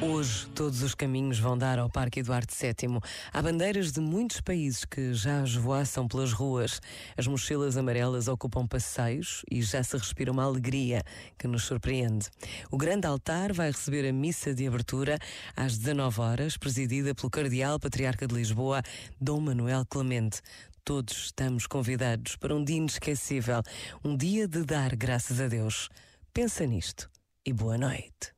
Hoje, todos os caminhos vão dar ao Parque Eduardo VII. Há bandeiras de muitos países que já esvoaçam pelas ruas. As mochilas amarelas ocupam passeios e já se respira uma alegria que nos surpreende. O grande altar vai receber a missa de abertura às 19 horas, presidida pelo Cardeal Patriarca de Lisboa, Dom Manuel Clemente. Todos estamos convidados para um dia inesquecível, um dia de dar graças a Deus. Pensa nisto e boa noite.